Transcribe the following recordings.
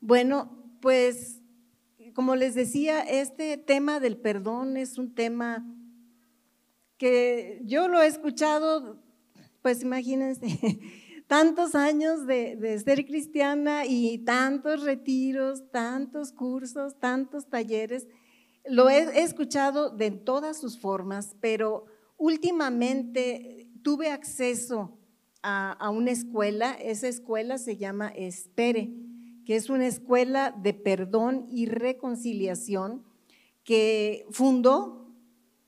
Bueno, pues como les decía, este tema del perdón es un tema que yo lo he escuchado, pues imagínense, tantos años de, ser cristiana y tantos retiros, tantos cursos, tantos talleres. Lo he, escuchado de todas sus formas, pero últimamente tuve acceso a, a, una escuela, esa escuela se llama Espere, que es una escuela de perdón y reconciliación que fundó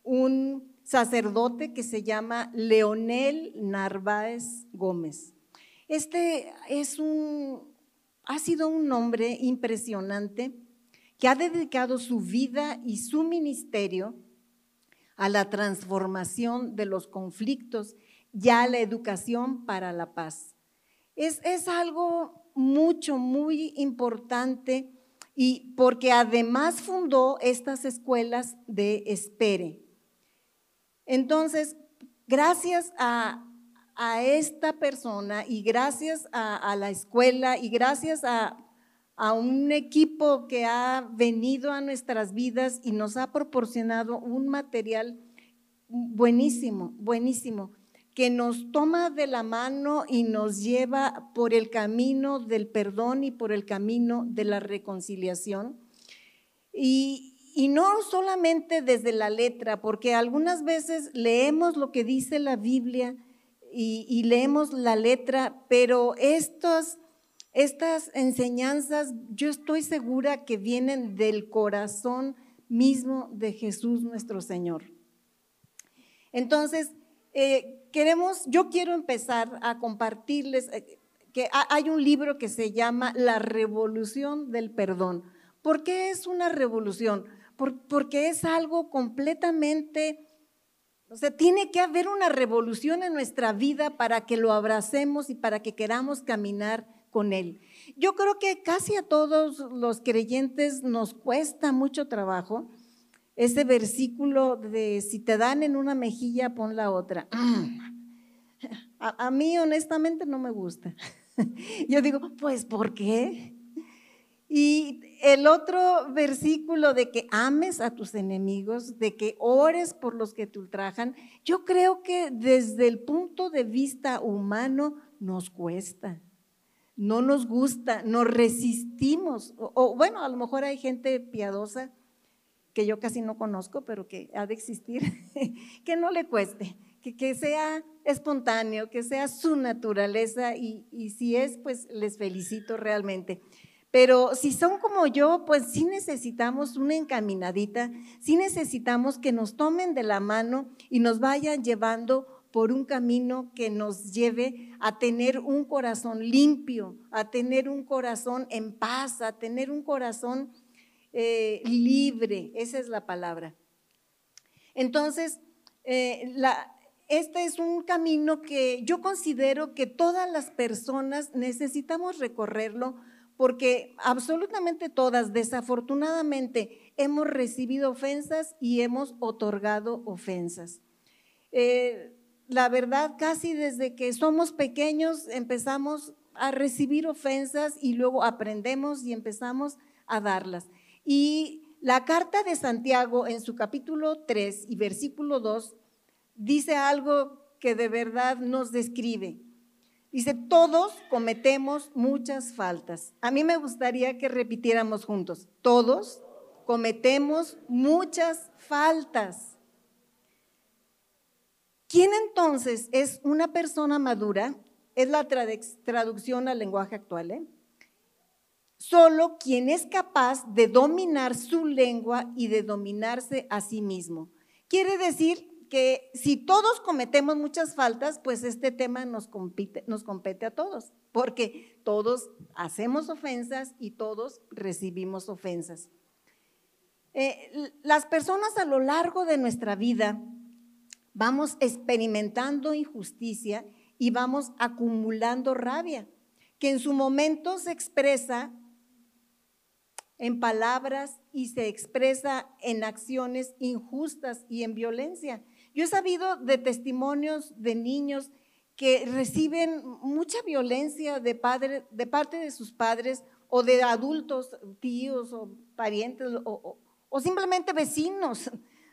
un sacerdote que se llama Leonel Narváez Gómez. Este es un, ha sido un hombre impresionante que ha dedicado su vida y su ministerio a la transformación de los conflictos y a la educación para la paz. Es, es algo mucho, muy importante y porque además fundó estas escuelas de espere. Entonces, gracias a, esta persona y gracias a, la escuela y gracias a, a un equipo que ha venido a nuestras vidas y nos ha proporcionado un material buenísimo, buenísimo, que nos toma de la mano y nos lleva por el camino del perdón y por el camino de la reconciliación. Y, y no solamente desde la letra, porque algunas veces leemos lo que dice la Biblia, y, leemos la letra, pero estas enseñanzas yo estoy segura que vienen del corazón mismo de Jesús nuestro Señor. Entonces, eh, queremos, yo quiero empezar a compartirles eh, que hay un libro que se llama La Revolución del Perdón. ¿Por qué es una revolución? porque es algo completamente o sea, tiene que haber una revolución en nuestra vida para que lo abracemos y para que queramos caminar con Él. Yo creo que casi a todos los creyentes nos cuesta mucho trabajo ese versículo de si te dan en una mejilla, pon la otra. A, a mí honestamente no me gusta. Yo digo, pues ¿por qué? Y el otro versículo de que ames a tus enemigos, de que ores por los que te ultrajan, yo creo que desde el punto de vista humano nos cuesta, no nos gusta, nos resistimos. O, bueno, a lo mejor hay gente piadosa que yo casi no conozco, pero que ha de existir, que no le cueste, que, que sea espontáneo, que sea su naturaleza y, y si es, pues les felicito realmente. Pero si son como yo, pues sí necesitamos una encaminadita, sí necesitamos que nos tomen de la mano y nos vayan llevando por un camino que nos lleve a tener un corazón limpio, a tener un corazón en paz, a tener un corazón eh, libre. Esa es la palabra. Entonces, eh, este es un camino que yo considero que todas las personas necesitamos recorrerlo porque absolutamente todas, desafortunadamente, hemos recibido ofensas y hemos otorgado ofensas. Eh, la verdad, casi desde que somos pequeños empezamos a recibir ofensas y luego aprendemos y empezamos a darlas. Y la carta de Santiago en su capítulo 3 y versículo 2 dice algo que de verdad nos describe. Dice, todos cometemos muchas faltas. A mí me gustaría que repitiéramos juntos, todos cometemos muchas faltas. ¿Quién entonces es una persona madura? Es la traducción al lenguaje actual. ¿eh? Solo quien es capaz de dominar su lengua y de dominarse a sí mismo. Quiere decir que si todos cometemos muchas faltas, pues este tema nos, compete a todos, porque todos hacemos ofensas y todos recibimos ofensas. Eh, las personas a lo largo de nuestra vida vamos experimentando injusticia y vamos acumulando rabia, que en su momento se expresa en palabras y se expresa en acciones injustas y en violencia. Yo he sabido de testimonios de niños que reciben mucha violencia de, padre, de parte de sus padres o de adultos, tíos o parientes o, simplemente vecinos,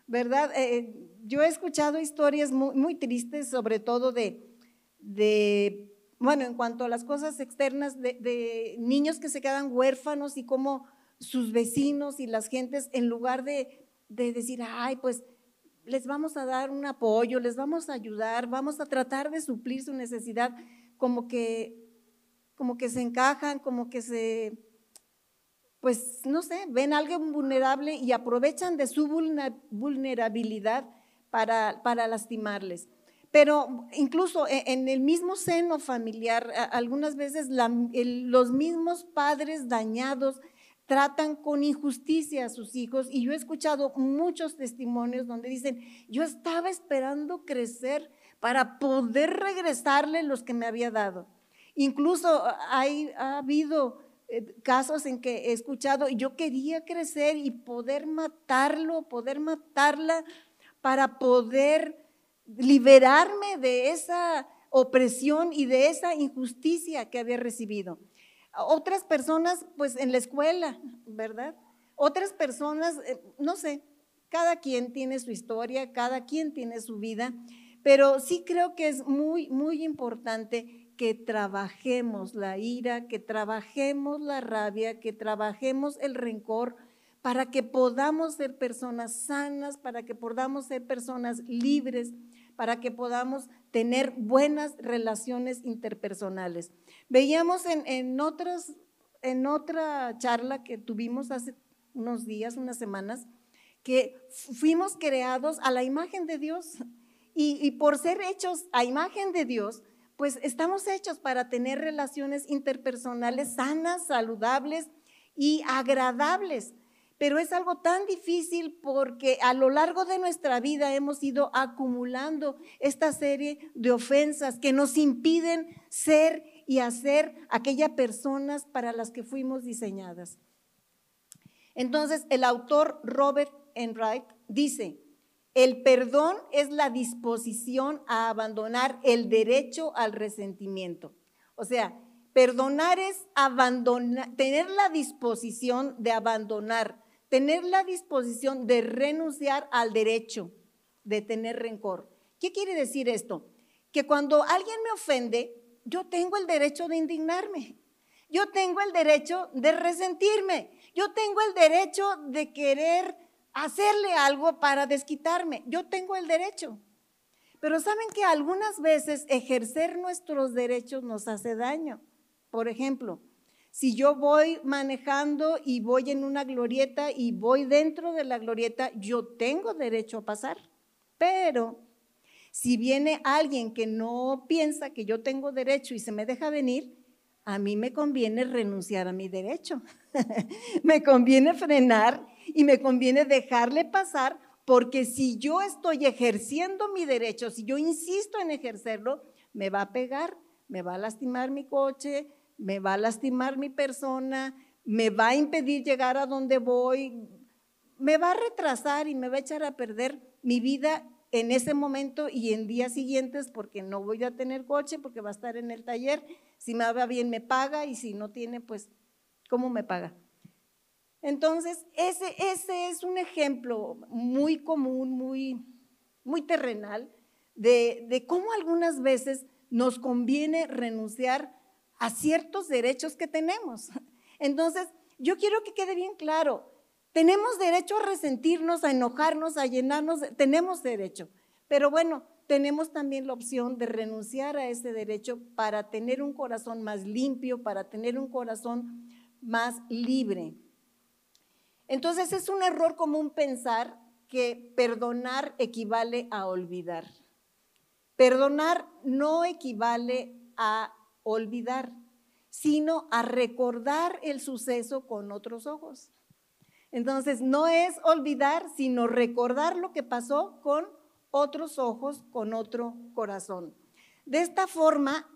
¿verdad? Eh, yo he escuchado historias muy, tristes, sobre todo de, de, bueno, en cuanto a las cosas externas, de, niños que se quedan huérfanos y cómo sus vecinos y las gentes, en lugar de, de decir, ay, pues les vamos a dar un apoyo, les vamos a ayudar, vamos a tratar de suplir su necesidad, como que, como que se encajan, como que se, pues no sé, ven algo vulnerable y aprovechan de su vulnerabilidad para, para lastimarles. Pero incluso e, en el mismo seno familiar, algunas veces los mismos padres dañados tratan con injusticia a sus hijos y yo he escuchado muchos testimonios donde dicen, yo estaba esperando crecer para poder regresarle los que me había dado. Incluso hay, ha habido eh, casos en que he escuchado, yo quería crecer y poder matarlo, poder matarla para poder liberarme de esa opresión y de esa injusticia que había recibido. Otras personas, pues en la escuela, ¿verdad? Otras personas, eh, no sé, cada quien tiene su historia, cada quien tiene su vida, pero sí creo que es muy, muy importante que trabajemos la ira, que trabajemos la rabia, que trabajemos el rencor, para que podamos ser personas sanas, para que podamos ser personas libres, para que podamos tener buenas relaciones interpersonales. Veíamos en, en, otras, en otra charla que tuvimos hace unos días, unas semanas, que fuimos creados a la imagen de Dios y, y por ser hechos a imagen de Dios, pues estamos hechos para tener relaciones interpersonales sanas, saludables y agradables. Pero es algo tan difícil porque a lo largo de nuestra vida hemos ido acumulando esta serie de ofensas que nos impiden ser y hacer aquellas personas para las que fuimos diseñadas. Entonces, el autor Robert Enright dice, el perdón es la disposición a abandonar el derecho al resentimiento. O sea, perdonar es abandonar, tener la disposición de abandonar, tener la disposición de renunciar al derecho de tener rencor. ¿Qué quiere decir esto? Que cuando alguien me ofende, yo tengo el derecho de indignarme. Yo tengo el derecho de resentirme. Yo tengo el derecho de querer hacerle algo para desquitarme. Yo tengo el derecho. Pero saben que algunas veces ejercer nuestros derechos nos hace daño. Por ejemplo, si yo voy manejando y voy en una glorieta y voy dentro de la glorieta, yo tengo derecho a pasar. Pero si viene alguien que no piensa que yo tengo derecho y se me deja venir, a mí me conviene renunciar a mi derecho. me conviene frenar y me conviene dejarle pasar porque si yo estoy ejerciendo mi derecho, si yo insisto en ejercerlo, me va a pegar, me va a lastimar mi coche, me va a lastimar mi persona, me va a impedir llegar a donde voy, me va a retrasar y me va a echar a perder mi vida en ese momento y en días siguientes porque no voy a tener coche, porque va a estar en el taller. Si me va bien, me paga y si no tiene, pues, ¿cómo me paga? Entonces, ese, ese es un ejemplo muy común, muy, muy terrenal, de, de cómo algunas veces nos conviene renunciar a ciertos derechos que tenemos. Entonces, yo quiero que quede bien claro, tenemos derecho a resentirnos, a enojarnos, a llenarnos, tenemos derecho. Pero bueno, tenemos también la opción de renunciar a ese derecho para tener un corazón más limpio, para tener un corazón más libre. Entonces es un error común pensar que perdonar equivale a olvidar. Perdonar no equivale a olvidar, sino a recordar el suceso con otros ojos. Entonces, no es olvidar, sino recordar lo que pasó con otros ojos, con otro corazón. De esta forma,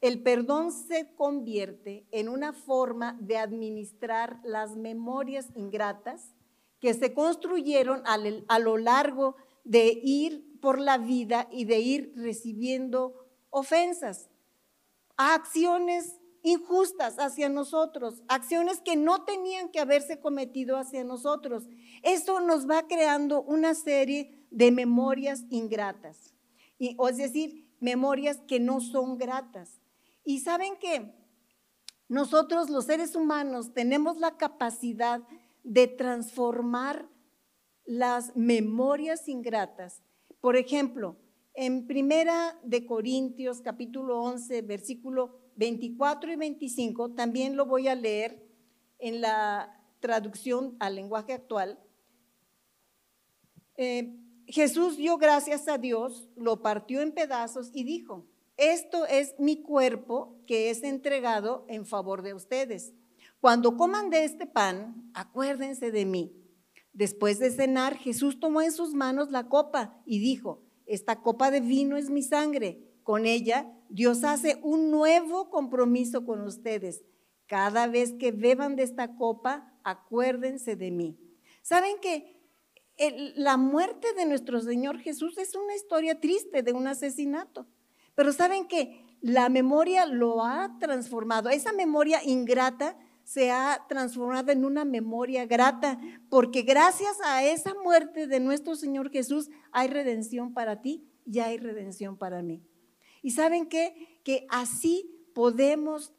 el perdón se convierte en una forma de administrar las memorias ingratas que se construyeron a lo largo de ir por la vida y de ir recibiendo ofensas, acciones injustas hacia nosotros, acciones que no tenían que haberse cometido hacia nosotros. Eso nos va creando una serie de memorias ingratas, y, es decir, memorias que no son gratas. Y saben que nosotros los seres humanos tenemos la capacidad de transformar las memorias ingratas. Por ejemplo, en Primera de Corintios capítulo 11, versículo 24 y 25, también lo voy a leer en la traducción al lenguaje actual. Eh, Jesús dio gracias a Dios, lo partió en pedazos y dijo, esto es mi cuerpo que es entregado en favor de ustedes. Cuando coman de este pan, acuérdense de mí. Después de cenar, Jesús tomó en sus manos la copa y dijo, esta copa de vino es mi sangre. Con ella Dios hace un nuevo compromiso con ustedes. Cada vez que beban de esta copa, acuérdense de mí. ¿Saben que la muerte de nuestro Señor Jesús es una historia triste de un asesinato? Pero ¿saben que la memoria lo ha transformado? Esa memoria ingrata se ha transformado en una memoria grata, porque gracias a esa muerte de nuestro Señor Jesús hay redención para ti y hay redención para mí. Y saben qué? Que así podemos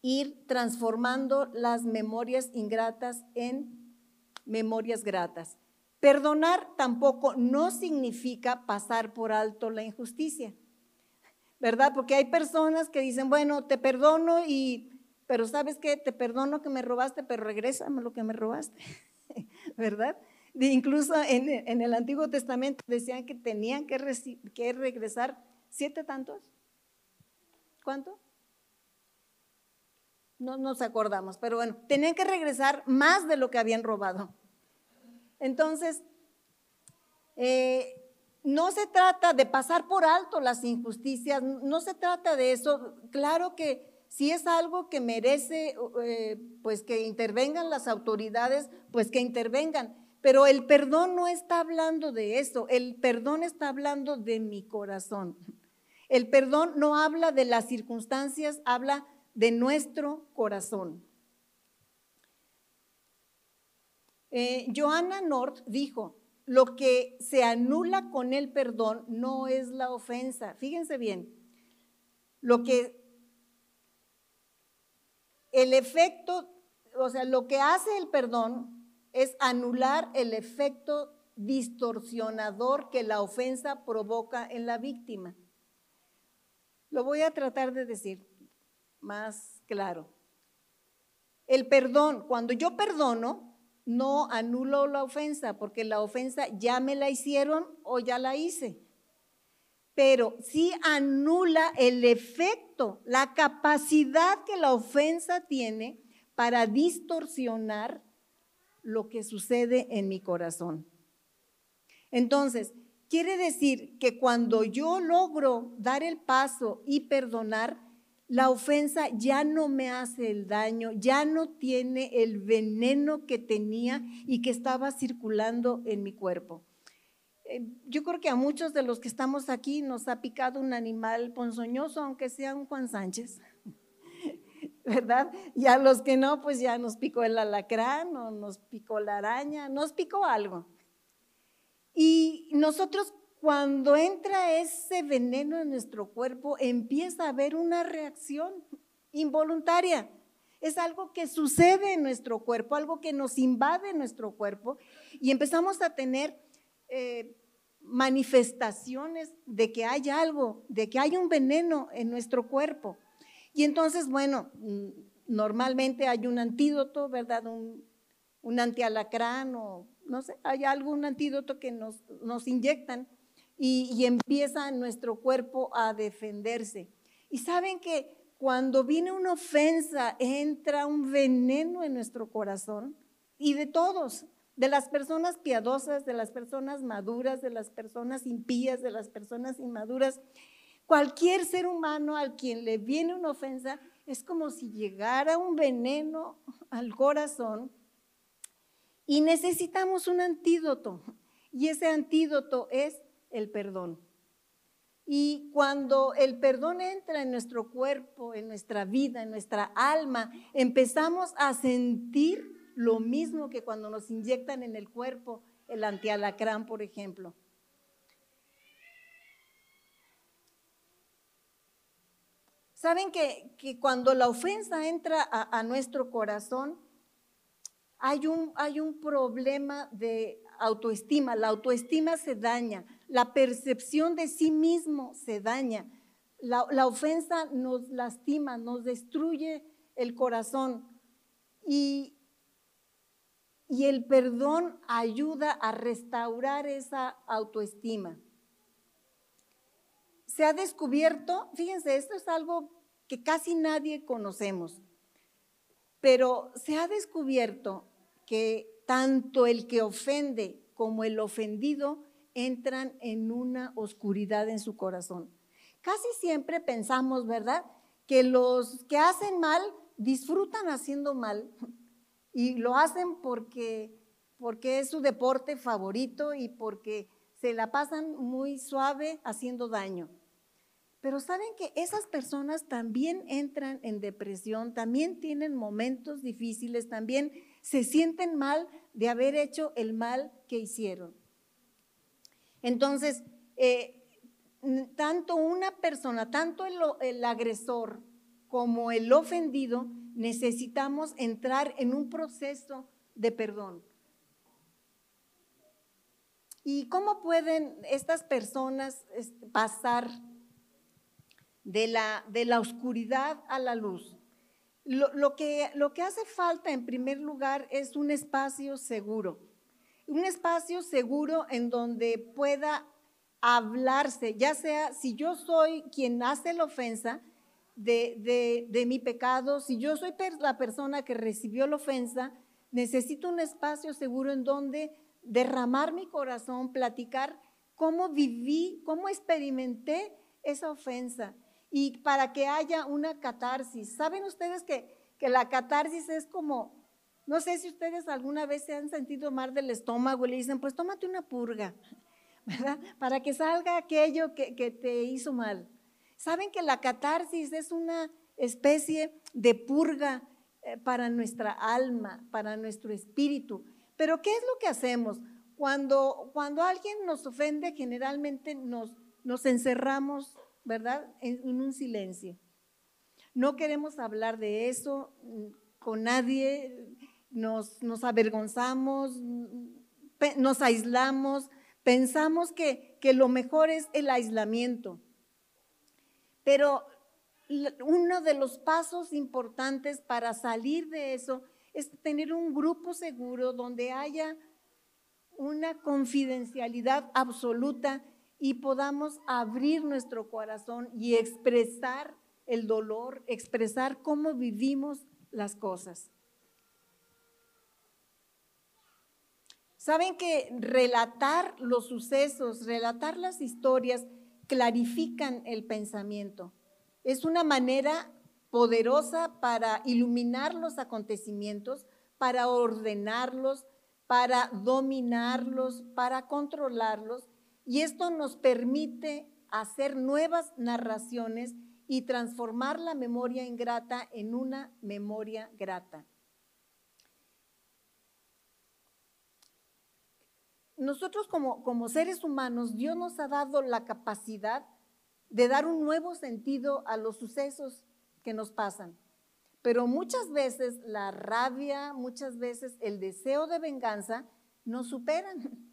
ir transformando las memorias ingratas en memorias gratas. Perdonar tampoco no significa pasar por alto la injusticia, ¿verdad? Porque hay personas que dicen, bueno, te perdono y pero sabes qué, te perdono que me robaste, pero regrésame lo que me robaste, ¿verdad? incluso en, el Antiguo Testamento decían que tenían que, que regresar siete tantos. ¿Cuánto? No nos acordamos, pero bueno, tenían que regresar más de lo que habían robado. Entonces, eh, no se trata de pasar por alto las injusticias, no se trata de eso. Claro que si es algo que merece, eh, pues que intervengan las autoridades, pues que intervengan. Pero el perdón no está hablando de eso, el perdón está hablando de mi corazón. El perdón no habla de las circunstancias, habla de nuestro corazón. Eh, Johanna North dijo, lo que se anula con el perdón no es la ofensa. Fíjense bien, lo que el efecto, o sea, lo que hace el perdón es anular el efecto distorsionador que la ofensa provoca en la víctima. Lo voy a tratar de decir más claro. El perdón, cuando yo perdono, no anulo la ofensa, porque la ofensa ya me la hicieron o ya la hice pero sí anula el efecto, la capacidad que la ofensa tiene para distorsionar lo que sucede en mi corazón. Entonces, quiere decir que cuando yo logro dar el paso y perdonar, la ofensa ya no me hace el daño, ya no tiene el veneno que tenía y que estaba circulando en mi cuerpo. Eh, yo creo que a muchos de los que estamos aquí nos ha picado un animal ponzoñoso, aunque sea un Juan Sánchez, ¿verdad? Y a los que no, pues ya nos picó el alacrán o nos picó la araña, nos picó algo. Y nosotros cuando entra ese veneno en nuestro cuerpo, empieza a haber una reacción involuntaria. Es algo que sucede en nuestro cuerpo, algo que nos invade nuestro cuerpo y empezamos a tener eh, manifestaciones de que hay algo, de que hay un veneno en nuestro cuerpo. Y entonces, bueno, normalmente hay un antídoto, ¿verdad? Un, un antialacrán o no sé, hay algún antídoto que nos, inyectan y, y empieza nuestro cuerpo a defenderse. Y saben que cuando viene una ofensa, entra un veneno en nuestro corazón y de todos, de las personas piadosas, de las personas maduras, de las personas impías, de las personas inmaduras. Cualquier ser humano al quien le viene una ofensa es como si llegara un veneno al corazón y necesitamos un antídoto. Y ese antídoto es el perdón. Y cuando el perdón entra en nuestro cuerpo, en nuestra vida, en nuestra alma, empezamos a sentir lo mismo que cuando nos inyectan en el cuerpo el antialacrán, por ejemplo. Saben que, cuando la ofensa entra a, nuestro corazón, hay un, hay un problema de autoestima. La autoestima se daña, la percepción de sí mismo se daña. La, la ofensa nos lastima, nos destruye el corazón. Y, y el perdón ayuda a restaurar esa autoestima se ha descubierto, fíjense, esto es algo que casi nadie conocemos, pero se ha descubierto que tanto el que ofende como el ofendido entran en una oscuridad en su corazón. Casi siempre pensamos, ¿verdad? Que los que hacen mal disfrutan haciendo mal y lo hacen porque, porque es su deporte favorito y porque se la pasan muy suave haciendo daño. Pero saben que esas personas también entran en depresión, también tienen momentos difíciles, también se sienten mal de haber hecho el mal que hicieron. Entonces, eh, tanto una persona, tanto el, agresor como el ofendido, necesitamos entrar en un proceso de perdón. ¿Y cómo pueden estas personas pasar de la oscuridad a la luz. Lo, que, hace falta en primer lugar es un espacio seguro, un espacio seguro en donde pueda hablarse, ya sea si yo soy quien hace la ofensa de, de, mi pecado, si yo soy la persona que recibió la ofensa, necesito un espacio seguro en donde derramar mi corazón, platicar cómo viví, cómo experimenté esa ofensa y para que haya una catarsis. ¿Saben ustedes que, que la catarsis es como, no sé si ustedes alguna vez se han sentido mal del estómago y le dicen, pues tómate una purga, ¿verdad? Para que salga aquello que, que te hizo mal. ¿Saben que la catarsis es una especie de purga eh, para nuestra alma, para nuestro espíritu? Pero ¿qué es lo que hacemos? Cuando, cuando alguien nos ofende, generalmente nos, nos encerramos ¿verdad? En, un silencio. No queremos hablar de eso mm, con nadie, nos, nos avergonzamos, mm, nos aislamos, pensamos que, que lo mejor es el aislamiento. Pero uno de los pasos importantes para salir de eso es tener un grupo seguro donde haya una confidencialidad absoluta y podamos abrir nuestro corazón y expresar el dolor, expresar cómo vivimos las cosas. Saben que relatar los sucesos, relatar las historias, clarifican el pensamiento. Es una manera poderosa para iluminar los acontecimientos, para ordenarlos, para dominarlos, para controlarlos y esto nos permite hacer nuevas narraciones y transformar la memoria ingrata en una memoria grata. Nosotros como, como seres humanos, Dios nos ha dado la capacidad de dar un nuevo sentido a los sucesos que nos pasan. Pero muchas veces la rabia, muchas veces el deseo de venganza nos superan.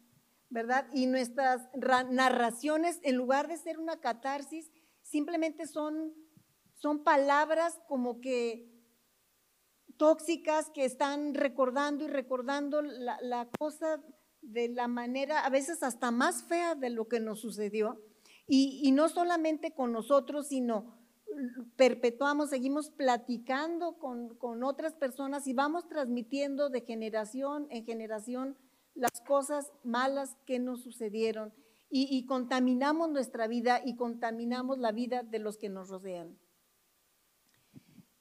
¿Verdad? Y nuestras narraciones, en lugar de ser una catarsis, simplemente son, son palabras como que tóxicas que están recordando y recordando la, cosa de la manera a veces hasta más fea de lo que nos sucedió. Y, no solamente con nosotros, sino perpetuamos, seguimos platicando con, con otras personas y vamos transmitiendo de generación en generación las cosas malas que nos sucedieron y, contaminamos nuestra vida y contaminamos la vida de los que nos rodean.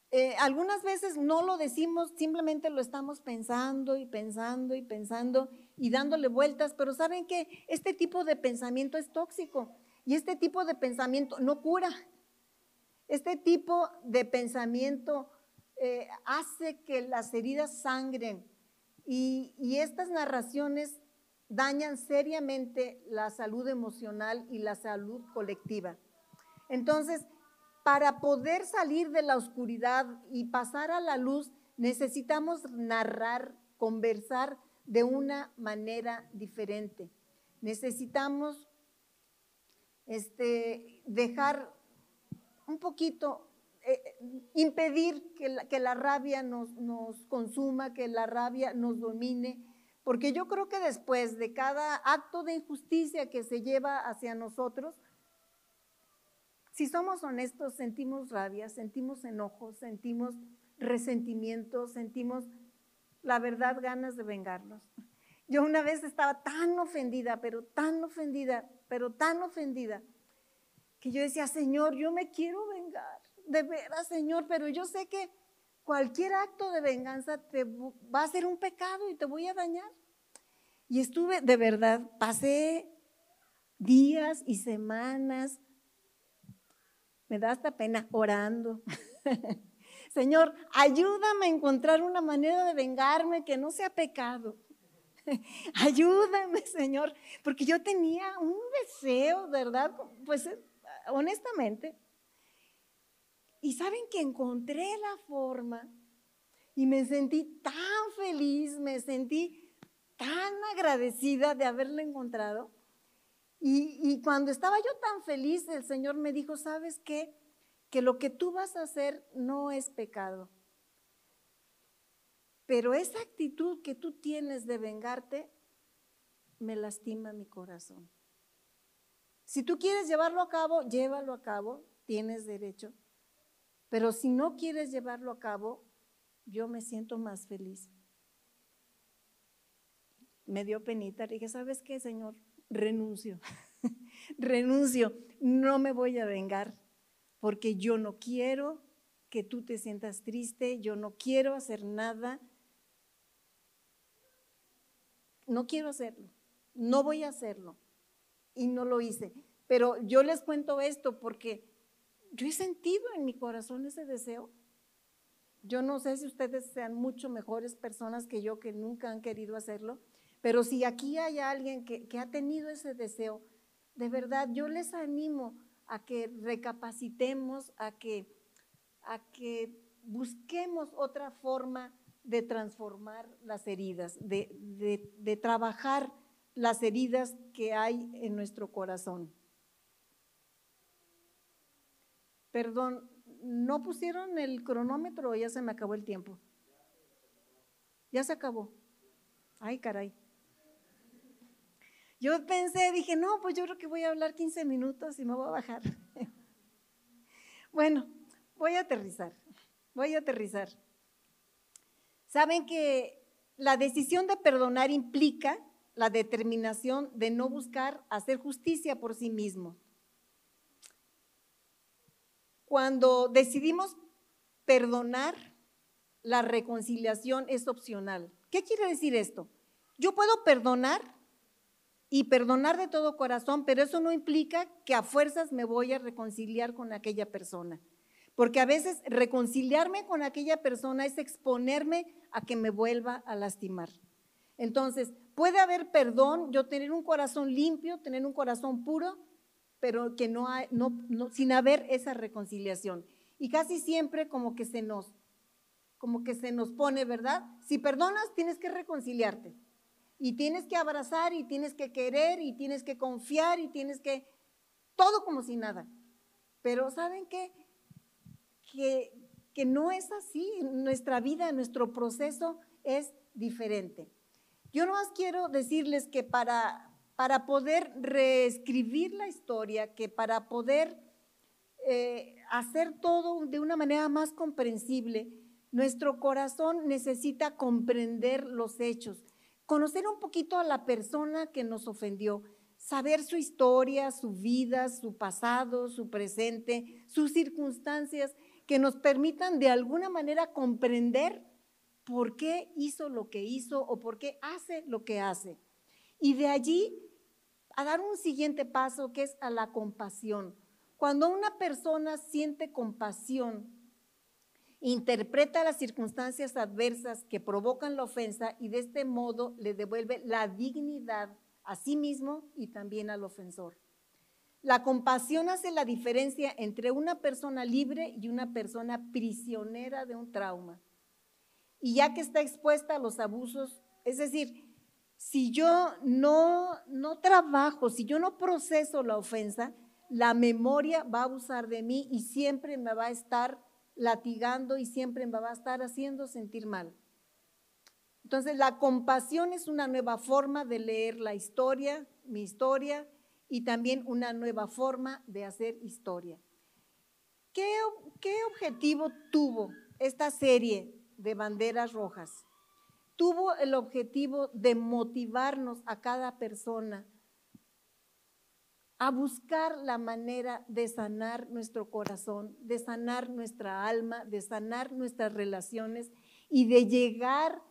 Eh, algunas veces no lo decimos, simplemente lo estamos pensando y pensando y pensando y dándole vueltas, pero saben que este tipo de pensamiento es tóxico Y este tipo de pensamiento no cura. Este tipo de pensamiento eh, hace que las heridas sangren y, estas narraciones dañan seriamente la salud emocional y la salud colectiva. Entonces, para poder salir de la oscuridad y pasar a la luz, necesitamos narrar, conversar de una manera diferente. Necesitamos este, dejar un poquito, eh, impedir que la, que la rabia nos, nos consuma, que la rabia nos domine, porque yo creo que después de cada acto de injusticia que se lleva hacia nosotros, si somos honestos, sentimos rabia, sentimos enojo, sentimos resentimiento, sentimos, la verdad, ganas de vengarnos. Yo una vez estaba tan ofendida, pero tan ofendida, pero tan ofendida, que yo decía, Señor, yo me quiero vengar, de veras, Señor, pero yo sé que cualquier acto de venganza te va a ser un pecado y te voy a dañar. Y estuve, de verdad, pasé días y semanas, me da hasta pena, orando. Señor, ayúdame a encontrar una manera de vengarme que no sea pecado. ayúdame, Señor, porque yo tenía un deseo, ¿verdad? Pues honestamente. Y saben que encontré la forma y me sentí tan feliz, me sentí tan agradecida de haberla encontrado. Y, cuando estaba yo tan feliz, el Señor me dijo, ¿sabes qué? Que lo que tú vas a hacer no es pecado. Pero esa actitud que tú tienes de vengarte me lastima mi corazón. Si tú quieres llevarlo a cabo, llévalo a cabo, tienes derecho. Pero si no quieres llevarlo a cabo, yo me siento más feliz me dio penita. Le dije, ¿sabes qué, Señor? Renuncio. Renuncio. No me voy a vengar porque yo no quiero que tú te sientas triste, yo no quiero hacer nada. No quiero hacerlo. No voy a hacerlo. Y no lo hice. Pero yo les cuento esto porque yo he sentido en mi corazón ese deseo. Yo no sé si ustedes sean mucho mejores personas que yo que nunca han querido hacerlo, pero si aquí hay alguien que, ha tenido ese deseo, de verdad yo les animo a que recapacitemos, a que, a que busquemos otra forma de transformar las heridas, de, de, trabajar las heridas que hay en nuestro corazón. Perdón, ¿no pusieron el cronómetro o ya se me acabó el tiempo? Ya se acabó. Ay, caray. Yo pensé, dije, no, pues yo creo que voy a hablar 15 minutos y me voy a bajar. bueno, voy a aterrizar, voy a aterrizar. Saben que la decisión de perdonar implica la determinación de no buscar hacer justicia por sí mismo. Cuando decidimos perdonar, la reconciliación es opcional. ¿Qué quiere decir esto? Yo puedo perdonar y perdonar de todo corazón, pero eso no implica que a fuerzas me voy a reconciliar con aquella persona. Porque a veces reconciliarme con aquella persona es exponerme a que me vuelva a lastimar. Entonces, puede haber perdón, yo tener un corazón limpio, tener un corazón puro, pero que no, sin haber esa reconciliación. Y casi siempre como que se nos, como que se nos pone, ¿verdad? Si perdonas, tienes que reconciliarte. Y tienes que abrazar y tienes que querer y tienes que confiar y tienes que, todo como si nada. Pero ¿saben qué? Que, que no es así. Nuestra vida, nuestro proceso es diferente. Yo no más quiero decirles que para, para poder reescribir la historia, que para poder eh, hacer todo de una manera más comprensible, nuestro corazón necesita comprender los hechos conocer un poquito a la persona que nos ofendió, saber su historia, su vida, su pasado, su presente, sus circunstancias, que nos permitan de alguna manera comprender por qué hizo lo que hizo o por qué hace lo que hace. Y de allí a dar un siguiente paso que es a la compasión. Cuando una persona siente compasión, interpreta las circunstancias adversas que provocan la ofensa y de este modo le devuelve la dignidad a sí mismo y también al ofensor. La compasión hace la diferencia entre una persona libre y una persona prisionera de un trauma. Y ya que está expuesta a los abusos, es decir, si yo no, no trabajo, si yo no proceso la ofensa, la memoria va a abusar de mí y siempre me va a estar latigando y siempre me va a estar haciendo sentir mal. Entonces, la compasión es una nueva forma de leer la historia, mi historia, y también una nueva forma de hacer historia. ¿Qué, qué objetivo tuvo esta serie de banderas rojas? Tuvo el objetivo de motivarnos a cada persona a buscar la manera de sanar nuestro corazón, de sanar nuestra alma, de sanar nuestras relaciones y de llegar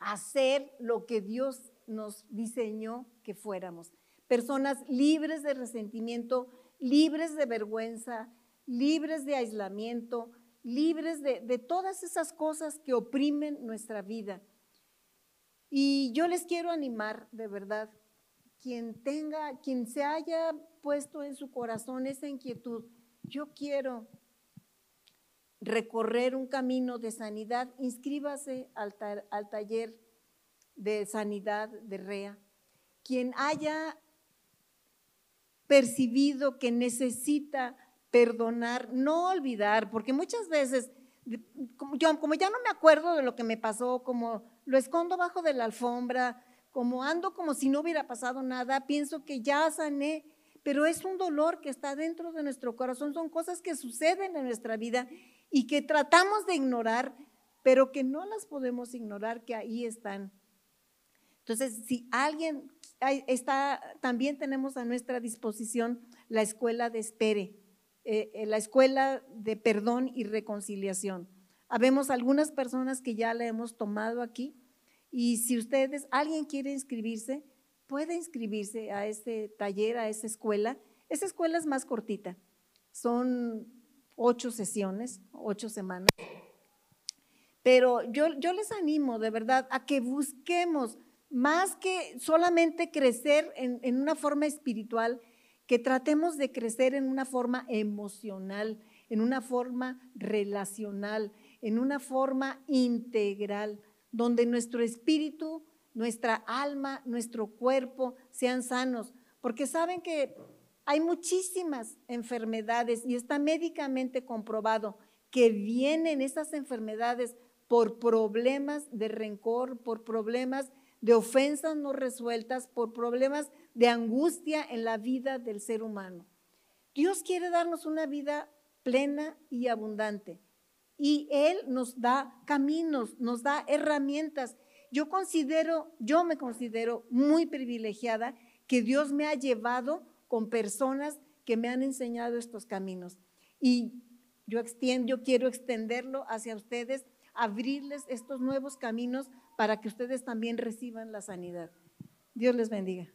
a ser lo que Dios nos diseñó que fuéramos. Personas libres de resentimiento, libres de vergüenza, libres de aislamiento, libres de, todas esas cosas que oprimen nuestra vida. Y yo les quiero animar, de verdad, quien tenga, quien se haya puesto en su corazón esa inquietud, yo quiero recorrer un camino de sanidad, inscríbase al, al taller de sanidad de REA. Quien haya percibido que necesita perdonar, no olvidar, porque muchas veces, como, yo, como ya no me acuerdo de lo que me pasó, como lo escondo bajo de la alfombra, como ando como si no hubiera pasado nada, pienso que ya sané, pero es un dolor que está dentro de nuestro corazón, son cosas que suceden en nuestra vida y que tratamos de ignorar, pero que no las podemos ignorar, que ahí están. Entonces, si alguien está, también tenemos a nuestra disposición la escuela de espere, eh, la escuela de perdón y reconciliación. Habemos algunas personas que ya la hemos tomado aquí y si ustedes, alguien quiere inscribirse, puede inscribirse a este taller, a esa escuela. Esa escuela es más cortita, son ocho sesiones, ocho semanas. Pero yo, yo les animo de verdad a que busquemos más que solamente crecer en, en una forma espiritual, que tratemos de crecer en una forma emocional, en una forma relacional, en una forma integral donde nuestro espíritu, nuestra alma, nuestro cuerpo sean sanos, porque saben que hay muchísimas enfermedades y está médicamente comprobado que vienen esas enfermedades por problemas de rencor, por problemas de ofensas no resueltas, por problemas de angustia en la vida del ser humano. Dios quiere darnos una vida plena y abundante y Él nos da caminos, nos da herramientas. Yo considero, yo me considero muy privilegiada que Dios me ha llevado con personas que me han enseñado estos caminos. Y yo, extiendo, yo quiero extenderlo hacia ustedes, abrirles estos nuevos caminos para que ustedes también reciban la sanidad. Dios les bendiga.